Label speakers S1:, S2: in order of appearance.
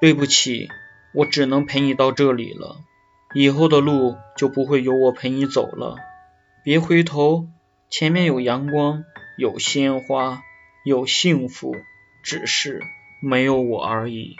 S1: 对不起我只能陪你到这里了以后的路就不会有我陪你走了。别回头前面有阳光有鲜花有幸福只是没有我而已。